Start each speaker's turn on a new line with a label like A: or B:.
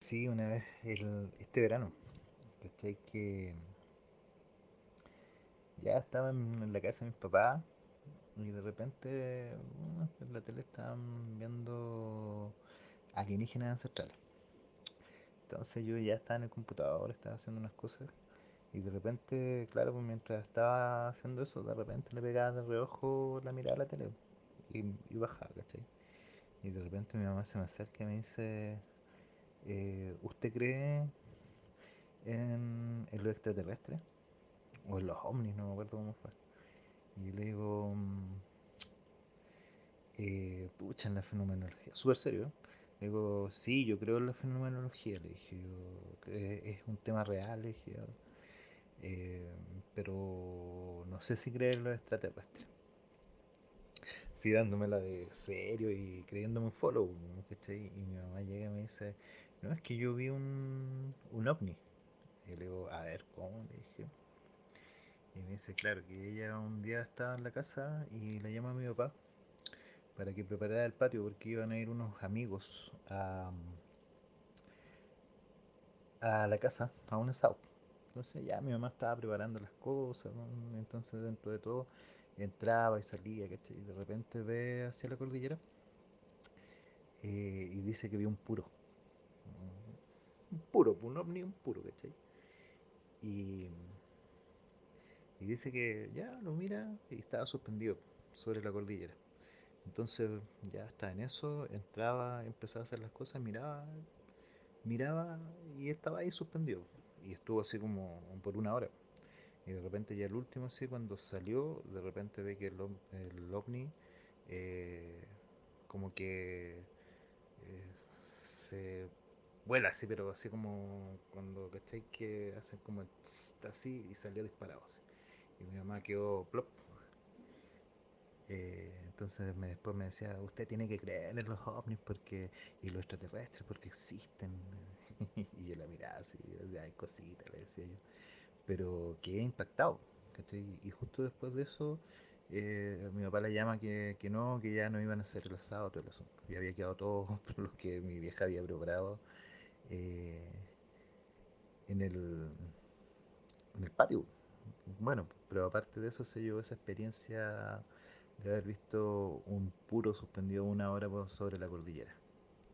A: Sí, una vez el, este verano, ¿cachai? Que ya estaba en, la casa de mis papás y de repente en la tele estaban viendo alienígenas ancestrales. Entonces yo ya estaba en el computador, estaba haciendo unas cosas y de repente, claro, pues mientras estaba haciendo eso, de repente le pegaba de reojo la mirada a la tele y, y bajaba, ¿cachai? Y de repente mi mamá se me acerca y me dice, eh, ¿usted cree en, en lo extraterrestre? o en los ovnis, no me acuerdo cómo fue. Y le digo, mm, eh, pucha, en la fenomenología, súper serio. ¿eh? Le digo, sí, yo creo en la fenomenología, le dije, es un tema real, le dije, eh, pero no sé si creer en los extraterrestres. Sí, dándomela de serio y creyéndome un follow, ¿cachai? Y mi mamá llega y me dice, no, es que yo vi un, un ovni. Y le digo, a ver, ¿cómo? Le dije, Y me dice, claro, que ella un día estaba en la casa y le llama a mi papá para que preparara el patio porque iban a ir unos amigos a, a la casa, a un asado. Entonces ya mi mamá estaba preparando las cosas, entonces dentro de todo entraba y salía, ¿cachai? Y de repente ve hacia la cordillera eh, y dice que vio un puro. Un puro, un ovni, un puro, ¿cachai? Y, y dice que ya lo mira y estaba suspendido sobre la cordillera. Entonces ya está en eso, entraba, empezaba a hacer las cosas, miraba, miraba y estaba ahí suspendido. Y estuvo así como por una hora. Y de repente ya el último, así cuando salió, de repente ve que el, ovni eh, como que vuela así, pero así como cuando, ¿cachai? Que hacen como tss, así y salió disparado. Así. Y mi mamá quedó plop eh, entonces me, después me decía, usted tiene que creer en los ovnis porque, y los extraterrestres porque existen. y yo la miraba así, hay cositas, le decía yo. Pero quedé impactado. ¿cachai? Y justo después de eso, eh, mi papá le llama que, que, no, que ya no iban a ser el todo el asunto. Y había quedado todo lo que mi vieja había preparado eh, en, el, en el patio. Bueno, pero aparte de eso se llevó esa experiencia de haber visto un puro suspendido una hora sobre la cordillera.